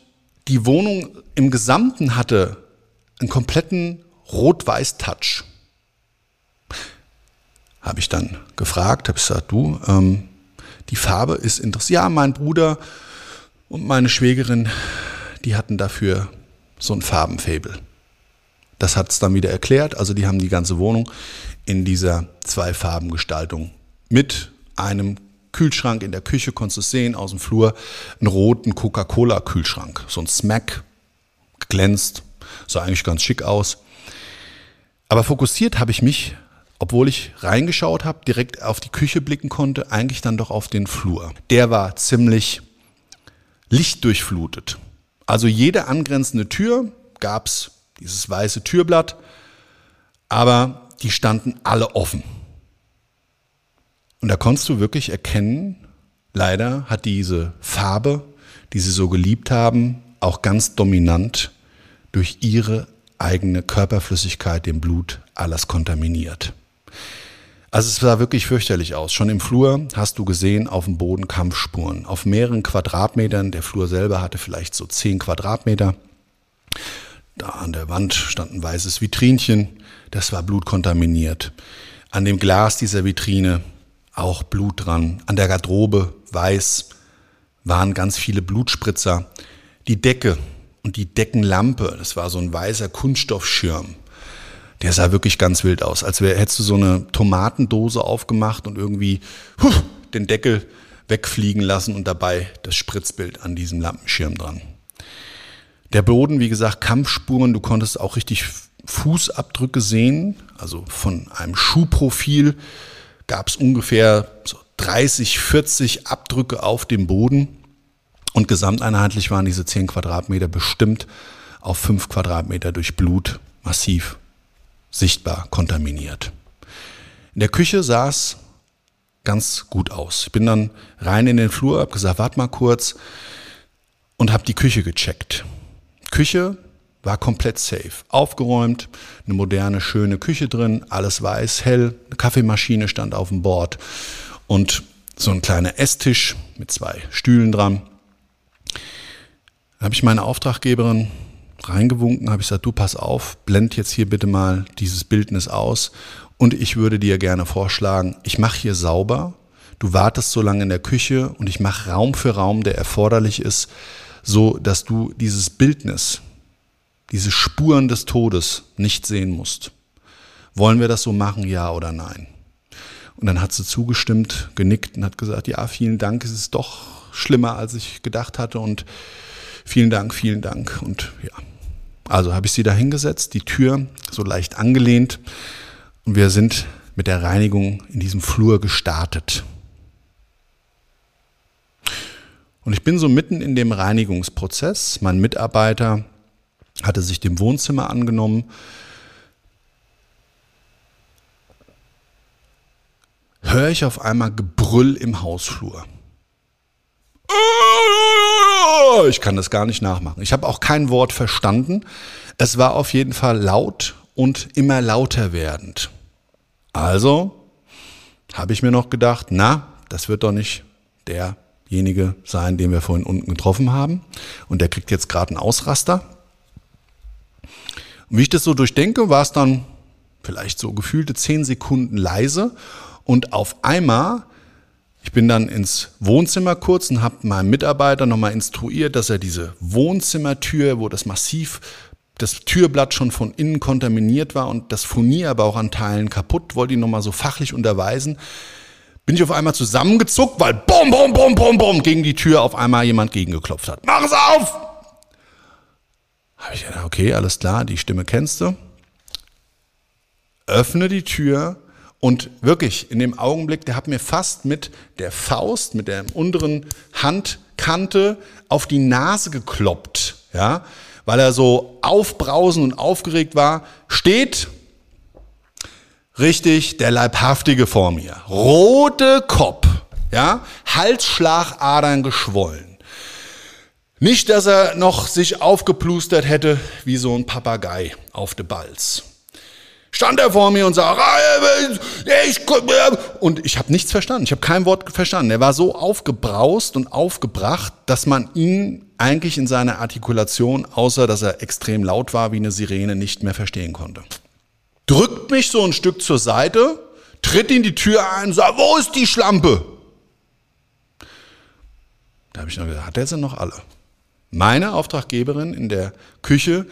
die Wohnung im Gesamten hatte einen kompletten Rot-Weiß-Touch habe ich dann gefragt, habe gesagt, du, ähm, die Farbe ist interessant. Ja, mein Bruder und meine Schwägerin, die hatten dafür so ein Farbenfabel. Das hat es dann wieder erklärt. Also die haben die ganze Wohnung in dieser Zwei-Farben-Gestaltung mit einem Kühlschrank in der Küche, konntest du sehen, aus dem Flur, einen roten Coca-Cola-Kühlschrank. So ein Smack, glänzt, sah eigentlich ganz schick aus. Aber fokussiert habe ich mich obwohl ich reingeschaut habe, direkt auf die Küche blicken konnte, eigentlich dann doch auf den Flur. Der war ziemlich lichtdurchflutet. Also jede angrenzende Tür gab es dieses weiße Türblatt, aber die standen alle offen. Und da konntest du wirklich erkennen, leider hat diese Farbe, die sie so geliebt haben, auch ganz dominant durch ihre eigene Körperflüssigkeit, dem Blut, alles kontaminiert. Also es sah wirklich fürchterlich aus. Schon im Flur hast du gesehen, auf dem Boden Kampfspuren. Auf mehreren Quadratmetern. Der Flur selber hatte vielleicht so zehn Quadratmeter. Da an der Wand stand ein weißes Vitrinchen. Das war blutkontaminiert. An dem Glas dieser Vitrine auch Blut dran. An der Garderobe weiß waren ganz viele Blutspritzer. Die Decke und die Deckenlampe, das war so ein weißer Kunststoffschirm Der sah wirklich ganz wild aus, als wär, hättest du so eine Tomatendose aufgemacht und irgendwie huh, den Deckel wegfliegen lassen und dabei das Spritzbild an diesem Lampenschirm dran. Der Boden, wie gesagt, Kampfspuren, du konntest auch richtig Fußabdrücke sehen, also von einem Schuhprofil gab es ungefähr so 30, 40 Abdrücke auf dem Boden und gesamteinheitlich waren diese 10 Quadratmeter bestimmt auf 5 Quadratmeter durch Blut massiv sichtbar kontaminiert. In der Küche sah es ganz gut aus. Ich bin dann rein in den Flur, habe gesagt, warte mal kurz und habe die Küche gecheckt. Küche war komplett safe. Aufgeräumt, eine moderne, schöne Küche drin, alles weiß, hell, eine Kaffeemaschine stand auf dem Bord und so ein kleiner Esstisch mit zwei Stühlen dran. Da habe ich meine Auftraggeberin reingewunken, habe ich gesagt, du pass auf, blend jetzt hier bitte mal dieses Bildnis aus und ich würde dir gerne vorschlagen, ich mache hier sauber, du wartest so lange in der Küche und ich mache Raum für Raum, der erforderlich ist, so dass du dieses Bildnis, diese Spuren des Todes nicht sehen musst. Wollen wir das so machen, ja oder nein? Und dann hat sie zugestimmt, genickt und hat gesagt, ja, vielen Dank, es ist doch schlimmer, als ich gedacht hatte und vielen Dank, vielen Dank und ja. Also habe ich sie da hingesetzt, die Tür so leicht angelehnt und wir sind mit der Reinigung in diesem Flur gestartet. Und ich bin so mitten in dem Reinigungsprozess. Mein Mitarbeiter hatte sich dem Wohnzimmer angenommen. Höre ich auf einmal Gebrüll im Hausflur. Ich kann das gar nicht nachmachen. Ich habe auch kein Wort verstanden. Es war auf jeden Fall laut und immer lauter werdend. Also habe ich mir noch gedacht, na, das wird doch nicht derjenige sein, den wir vorhin unten getroffen haben. Und der kriegt jetzt gerade einen Ausraster. Und wie ich das so durchdenke, war es dann vielleicht so gefühlte zehn Sekunden leise. Und auf einmal ich bin dann ins Wohnzimmer kurz und habe meinen Mitarbeiter nochmal instruiert, dass er diese Wohnzimmertür, wo das Massiv, das Türblatt schon von innen kontaminiert war und das Furnier aber auch an Teilen kaputt, wollte ihn nochmal so fachlich unterweisen. Bin ich auf einmal zusammengezuckt, weil bom, bom, bom, bom, bom gegen die Tür auf einmal jemand gegengeklopft hat. Mach es auf! Habe ich gedacht, okay, alles klar, die Stimme kennst du. Öffne die Tür und wirklich, in dem Augenblick, der hat mir fast mit der Faust, mit der unteren Handkante auf die Nase gekloppt, ja, weil er so aufbrausend und aufgeregt war, steht richtig der Leibhaftige vor mir. Rote Kopf, ja, Halsschlagadern geschwollen. Nicht, dass er noch sich aufgeplustert hätte wie so ein Papagei auf de Balz stand er vor mir und sagte, ich, und ich habe nichts verstanden. Ich habe kein Wort verstanden. Er war so aufgebraust und aufgebracht, dass man ihn eigentlich in seiner Artikulation, außer dass er extrem laut war wie eine Sirene, nicht mehr verstehen konnte. Drückt mich so ein Stück zur Seite, tritt in die Tür ein und sagt, wo ist die Schlampe? Da habe ich noch gesagt, hat er sie noch alle? Meine Auftraggeberin in der Küche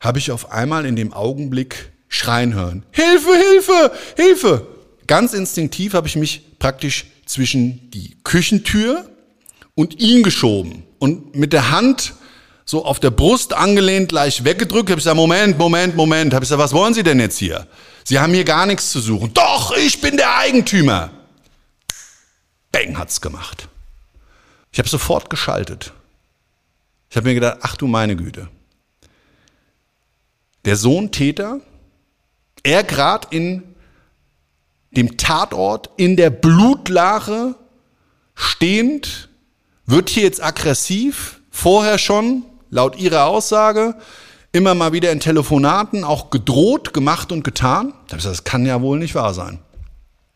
habe ich auf einmal in dem Augenblick schreien hören. Hilfe, Hilfe, Hilfe! Ganz instinktiv habe ich mich praktisch zwischen die Küchentür und ihn geschoben und mit der Hand so auf der Brust angelehnt gleich weggedrückt. Habe ich gesagt, Moment, Moment, Moment. Habe ich gesagt, was wollen Sie denn jetzt hier? Sie haben hier gar nichts zu suchen. Doch, ich bin der Eigentümer. Bang hat's gemacht. Ich habe sofort geschaltet. Ich habe mir gedacht, ach du meine Güte. Der Sohn Täter er gerade in dem Tatort, in der Blutlache stehend, wird hier jetzt aggressiv, vorher schon, laut ihrer Aussage, immer mal wieder in Telefonaten auch gedroht, gemacht und getan. Das kann ja wohl nicht wahr sein.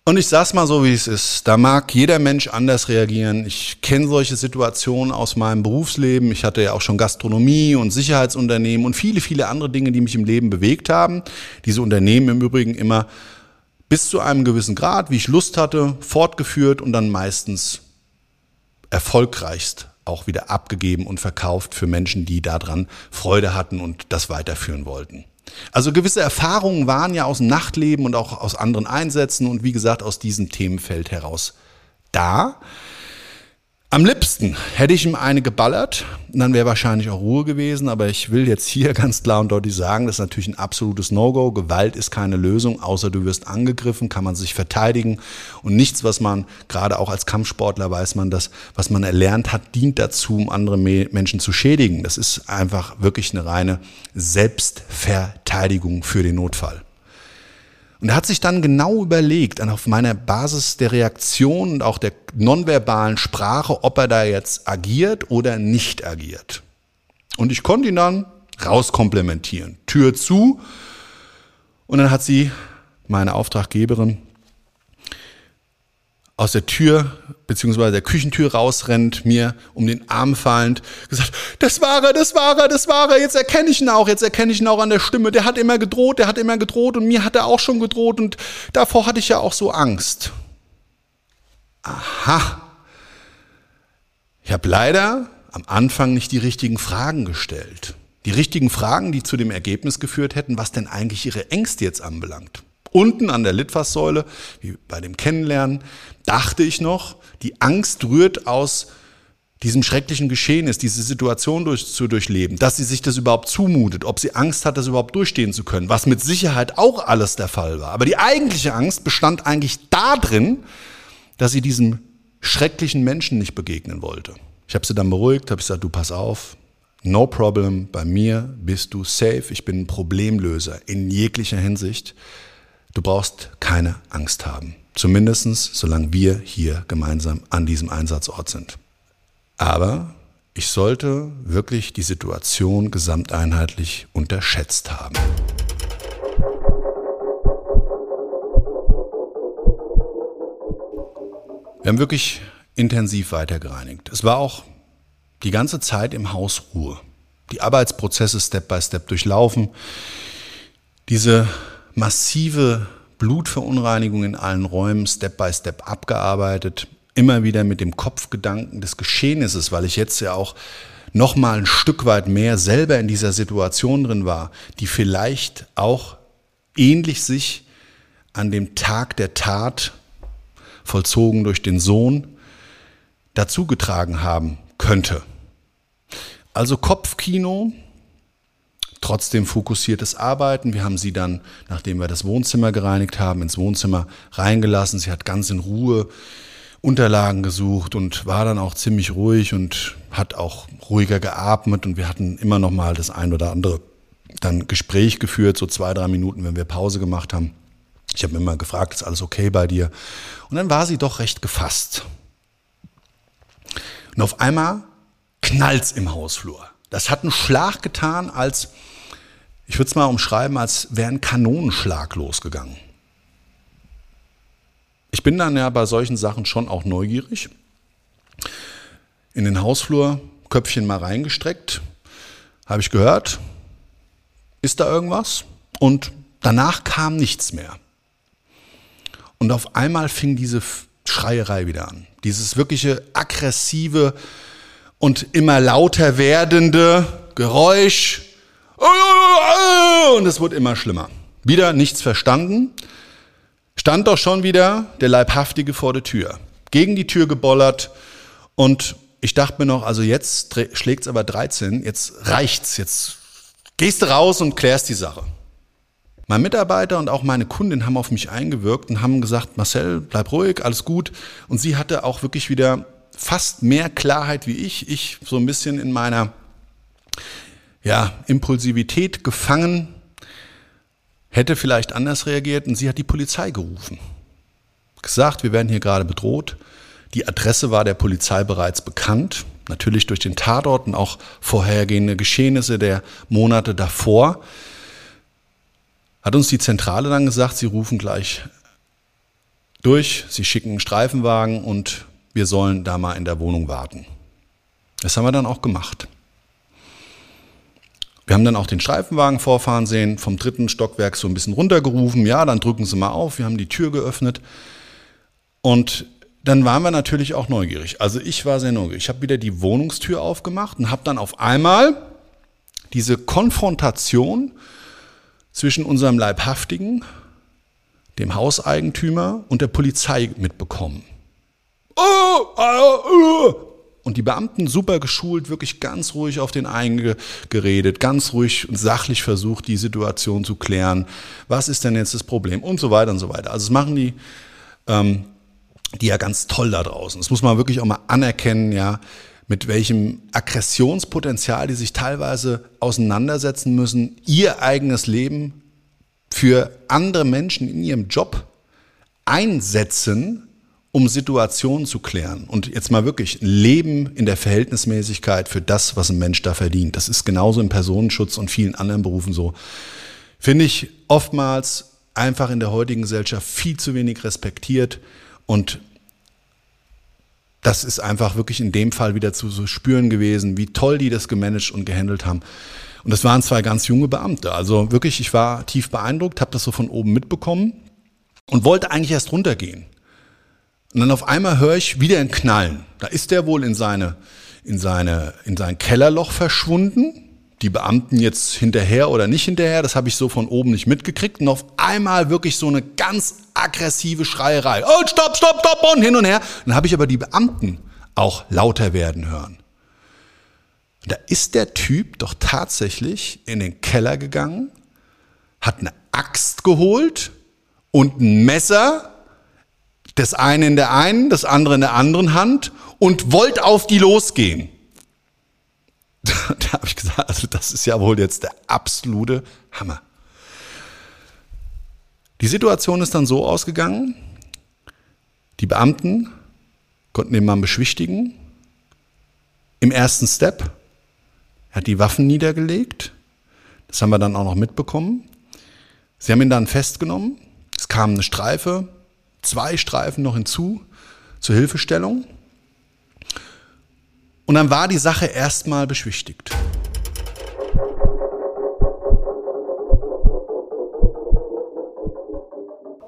Und ich sag's mal so, wie es ist. Da mag jeder Mensch anders reagieren. Ich kenne solche Situationen aus meinem Berufsleben. Ich hatte ja auch schon Gastronomie und Sicherheitsunternehmen und viele, viele andere Dinge, die mich im Leben bewegt haben. Diese Unternehmen im Übrigen immer bis zu einem gewissen Grad, wie ich Lust hatte, fortgeführt und dann meistens erfolgreichst auch wieder abgegeben und verkauft für Menschen, die daran Freude hatten und das weiterführen wollten. Also gewisse Erfahrungen waren ja aus dem Nachtleben und auch aus anderen Einsätzen und wie gesagt aus diesem Themenfeld heraus da. Am liebsten hätte ich ihm eine geballert, dann wäre wahrscheinlich auch Ruhe gewesen, aber ich will jetzt hier ganz klar und deutlich sagen, das ist natürlich ein absolutes No-Go. Gewalt ist keine Lösung, außer du wirst angegriffen, kann man sich verteidigen und nichts, was man, gerade auch als Kampfsportler weiß man das, was man erlernt hat, dient dazu, um andere Menschen zu schädigen. Das ist einfach wirklich eine reine Selbstverteidigung für den Notfall. Und er hat sich dann genau überlegt, auf meiner Basis der Reaktion und auch der nonverbalen Sprache, ob er da jetzt agiert oder nicht agiert. Und ich konnte ihn dann rauskomplementieren. Tür zu. Und dann hat sie, meine Auftraggeberin, aus der Tür beziehungsweise der Küchentür rausrennt, mir um den Arm fallend, gesagt, das war er, das war er, das war er, jetzt erkenne ich ihn auch, jetzt erkenne ich ihn auch an der Stimme, der hat immer gedroht, der hat immer gedroht und mir hat er auch schon gedroht und davor hatte ich ja auch so Angst. Aha. Ich habe leider am Anfang nicht die richtigen Fragen gestellt. Die richtigen Fragen, die zu dem Ergebnis geführt hätten, was denn eigentlich ihre Ängste jetzt anbelangt. Unten an der Litfaßsäule, wie bei dem Kennenlernen, dachte ich noch, die Angst rührt aus diesem schrecklichen Geschehen ist, diese Situation durch, zu durchleben, dass sie sich das überhaupt zumutet, ob sie Angst hat, das überhaupt durchstehen zu können, was mit Sicherheit auch alles der Fall war. Aber die eigentliche Angst bestand eigentlich darin, dass sie diesem schrecklichen Menschen nicht begegnen wollte. Ich habe sie dann beruhigt, habe gesagt, du pass auf, no problem, bei mir bist du safe, ich bin ein Problemlöser in jeglicher Hinsicht. Du brauchst keine Angst haben. Zumindest solange wir hier gemeinsam an diesem Einsatzort sind. Aber ich sollte wirklich die Situation gesamteinheitlich unterschätzt haben. Wir haben wirklich intensiv weitergereinigt. Es war auch die ganze Zeit im Haus Ruhe. Die Arbeitsprozesse Step by Step durchlaufen. Diese massive Blutverunreinigung in allen Räumen Step by Step abgearbeitet, immer wieder mit dem Kopfgedanken des Geschehnisses, weil ich jetzt ja auch noch mal ein Stück weit mehr selber in dieser Situation drin war, die vielleicht auch ähnlich sich an dem Tag der Tat vollzogen durch den Sohn dazugetragen haben könnte. Also Kopfkino, trotzdem fokussiertes Arbeiten. Wir haben sie dann, nachdem wir das Wohnzimmer gereinigt haben, ins Wohnzimmer reingelassen. Sie hat ganz in Ruhe Unterlagen gesucht und war dann auch ziemlich ruhig und hat auch ruhiger geatmet und wir hatten immer noch mal das ein oder andere dann Gespräch geführt, so zwei, drei Minuten, wenn wir Pause gemacht haben. Ich habe immer gefragt, ist alles okay bei dir? Und dann war sie doch recht gefasst. Und auf einmal knallt's im Hausflur. Das hat einen Schlag getan, als ich würde es mal umschreiben, als wäre ein Kanonenschlag losgegangen. Ich bin dann ja bei solchen Sachen schon auch neugierig. In den Hausflur, Köpfchen mal reingestreckt, habe ich gehört, ist da irgendwas? Und danach kam nichts mehr. Und auf einmal fing diese Schreierei wieder an. Dieses wirkliche aggressive und immer lauter werdende Geräusch, und es wurde immer schlimmer. Wieder nichts verstanden. Stand doch schon wieder der Leibhaftige vor der Tür. Gegen die Tür gebollert. Und ich dachte mir noch, also jetzt schlägt es aber 13, jetzt reicht's. Jetzt gehst du raus und klärst die Sache. Mein Mitarbeiter und auch meine Kundin haben auf mich eingewirkt und haben gesagt, Marcel, bleib ruhig, alles gut. Und sie hatte auch wirklich wieder fast mehr Klarheit wie ich. Ich so ein bisschen in meiner ja, Impulsivität gefangen, hätte vielleicht anders reagiert und sie hat die Polizei gerufen. Gesagt, wir werden hier gerade bedroht. Die Adresse war der Polizei bereits bekannt, natürlich durch den Tatort und auch vorhergehende Geschehnisse der Monate davor. Hat uns die Zentrale dann gesagt, sie rufen gleich durch, sie schicken einen Streifenwagen und wir sollen da mal in der Wohnung warten. Das haben wir dann auch gemacht. Wir haben dann auch den Streifenwagen vorfahren sehen, vom dritten Stockwerk so ein bisschen runtergerufen. Ja, dann drücken Sie mal auf. Wir haben die Tür geöffnet. Und dann waren wir natürlich auch neugierig. Also ich war sehr neugierig. Ich habe wieder die Wohnungstür aufgemacht und habe dann auf einmal diese Konfrontation zwischen unserem Leibhaftigen, dem Hauseigentümer und der Polizei mitbekommen. Und die Beamten super geschult, wirklich ganz ruhig auf den eingeredet, ganz ruhig und sachlich versucht, die Situation zu klären. Was ist denn jetzt das Problem? Und so weiter und so weiter. Also das machen die, ähm, die ja ganz toll da draußen. Das muss man wirklich auch mal anerkennen, ja, mit welchem Aggressionspotenzial die sich teilweise auseinandersetzen müssen, ihr eigenes Leben für andere Menschen in ihrem Job einsetzen, um Situationen zu klären. Und jetzt mal wirklich Leben in der Verhältnismäßigkeit für das, was ein Mensch da verdient. Das ist genauso im Personenschutz und vielen anderen Berufen so. Finde ich oftmals einfach in der heutigen Gesellschaft viel zu wenig respektiert und das ist einfach wirklich in dem Fall wieder zu so spüren gewesen, wie toll die das gemanagt und gehandelt haben. Und das waren zwei ganz junge Beamte. Also wirklich, ich war tief beeindruckt, habe das so von oben mitbekommen und wollte eigentlich erst runtergehen. Und dann auf einmal höre ich wieder ein Knallen. Da ist der wohl in seine, in seine, in sein Kellerloch verschwunden. Die Beamten jetzt hinterher oder nicht hinterher, das habe ich so von oben nicht mitgekriegt. Und auf einmal wirklich so eine ganz aggressive Schreierei. Oh, stopp, stopp, stopp und hin und her. Dann habe ich aber die Beamten auch lauter werden hören. Da ist der Typ doch tatsächlich in den Keller gegangen, hat eine Axt geholt und ein Messer, das eine in der einen, das andere in der anderen Hand und wollte auf die losgehen. Da habe ich gesagt, also das ist ja wohl jetzt der absolute Hammer. Die Situation ist dann so ausgegangen, die Beamten konnten den Mann beschwichtigen. Im ersten Step er hat die Waffen niedergelegt. Das haben wir dann auch noch mitbekommen. Sie haben ihn dann festgenommen. Es kam eine Streife, zwei Streifen noch hinzu zur Hilfestellung. Und dann war die Sache erstmal beschwichtigt.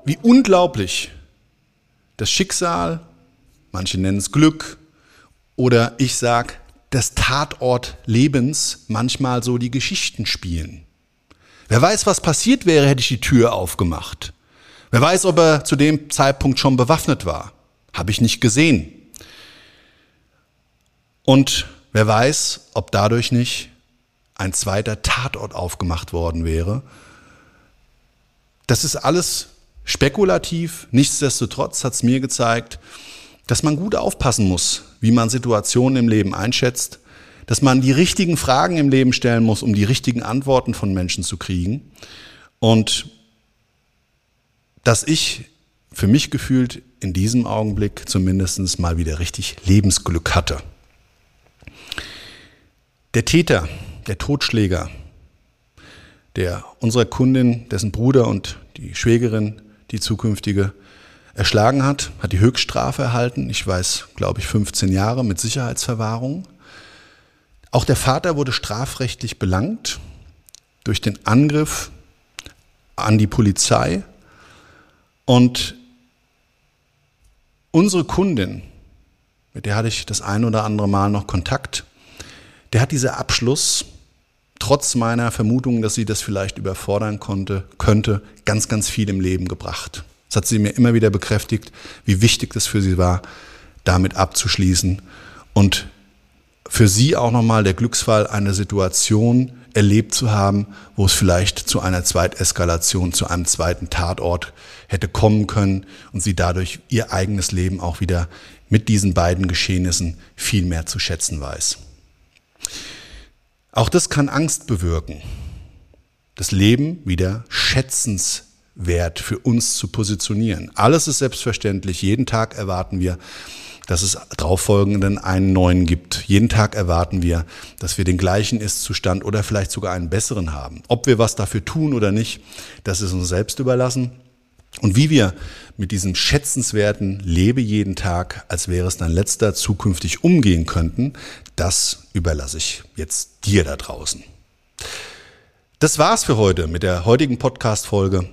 wie unglaublich das Schicksal, manche nennen es Glück, oder ich sag das Tatort Lebens manchmal so die Geschichten spielen. Wer weiß, was passiert wäre, hätte ich die Tür aufgemacht. Wer weiß, ob er zu dem Zeitpunkt schon bewaffnet war. Habe ich nicht gesehen. Und wer weiß, ob dadurch nicht ein zweiter Tatort aufgemacht worden wäre. Das ist alles spekulativ. Nichtsdestotrotz hat es mir gezeigt, dass man gut aufpassen muss, wie man Situationen im Leben einschätzt, dass man die richtigen Fragen im Leben stellen muss, um die richtigen Antworten von Menschen zu kriegen. Und dass ich für mich gefühlt in diesem Augenblick zumindest mal wieder richtig Lebensglück hatte. Der Täter, der Totschläger, der unserer Kundin, dessen Bruder und die Schwägerin die zukünftige, erschlagen hat, hat die Höchststrafe erhalten. Ich weiß, glaube ich, 15 Jahre mit Sicherheitsverwahrung. Auch der Vater wurde strafrechtlich belangt durch den Angriff an die Polizei. Und unsere Kundin, mit der hatte ich das ein oder andere Mal noch Kontakt, der hat dieser Abschluss trotz meiner Vermutung, dass sie das vielleicht überfordern konnte, könnte, ganz, ganz viel im Leben gebracht. Das hat sie mir immer wieder bekräftigt, wie wichtig das für sie war, damit abzuschließen und für sie auch nochmal der Glücksfall, eine Situation erlebt zu haben, wo es vielleicht zu einer Zweiteskalation, zu einem zweiten Tatort hätte kommen können und sie dadurch ihr eigenes Leben auch wieder mit diesen beiden Geschehnissen viel mehr zu schätzen weiß. Auch das kann Angst bewirken. Das Leben wieder schätzenswert für uns zu positionieren. Alles ist selbstverständlich. Jeden Tag erwarten wir, dass es darauffolgenden einen neuen gibt. Jeden Tag erwarten wir, dass wir den gleichen Ist-Zustand oder vielleicht sogar einen besseren haben. Ob wir was dafür tun oder nicht, das ist uns selbst überlassen. Und wie wir mit diesem schätzenswerten Lebe jeden Tag, als wäre es dein letzter, zukünftig umgehen könnten, das überlasse ich jetzt dir da draußen. Das war's für heute mit der heutigen Podcast-Folge.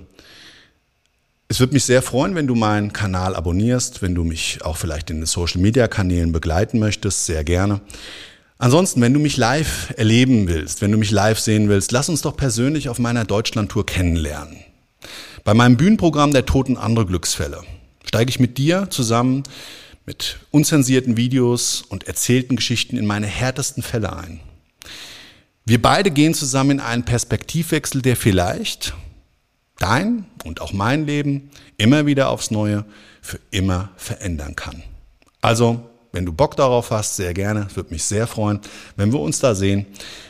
Es würde mich sehr freuen, wenn du meinen Kanal abonnierst, wenn du mich auch vielleicht in den Social-Media-Kanälen begleiten möchtest, sehr gerne. Ansonsten, wenn du mich live erleben willst, wenn du mich live sehen willst, lass uns doch persönlich auf meiner Deutschlandtour kennenlernen. Bei meinem Bühnenprogramm Der Toten andere Glücksfälle steige ich mit dir zusammen mit unzensierten Videos und erzählten Geschichten in meine härtesten Fälle ein. Wir beide gehen zusammen in einen Perspektivwechsel, der vielleicht dein und auch mein Leben immer wieder aufs Neue für immer verändern kann. Also, wenn du Bock darauf hast, sehr gerne. Würde mich sehr freuen, wenn wir uns da sehen.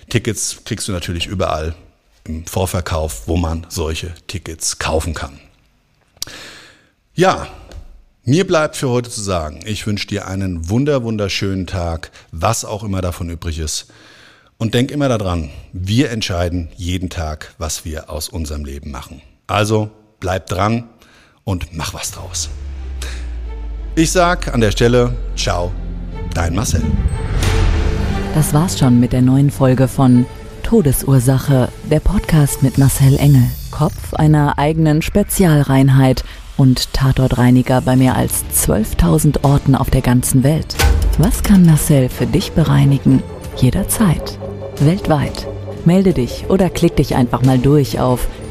Tickets kriegst du natürlich überall im Vorverkauf, wo man solche Tickets kaufen kann. Ja, mir bleibt für heute zu sagen, ich wünsche dir einen wunder, wunderschönen Tag, was auch immer davon übrig ist. Und denk immer daran, wir entscheiden jeden Tag, was wir aus unserem Leben machen. Also bleib dran und mach was draus. Ich sag an der Stelle, ciao, dein Marcel. Das war's schon mit der neuen Folge von Todesursache, der Podcast mit Marcel Engel, Kopf einer eigenen Spezialreinheit und Tatortreiniger bei mehr als 12.000 Orten auf der ganzen Welt. Was kann Marcel für dich bereinigen? Jederzeit. Weltweit. Melde dich oder klick dich einfach mal durch auf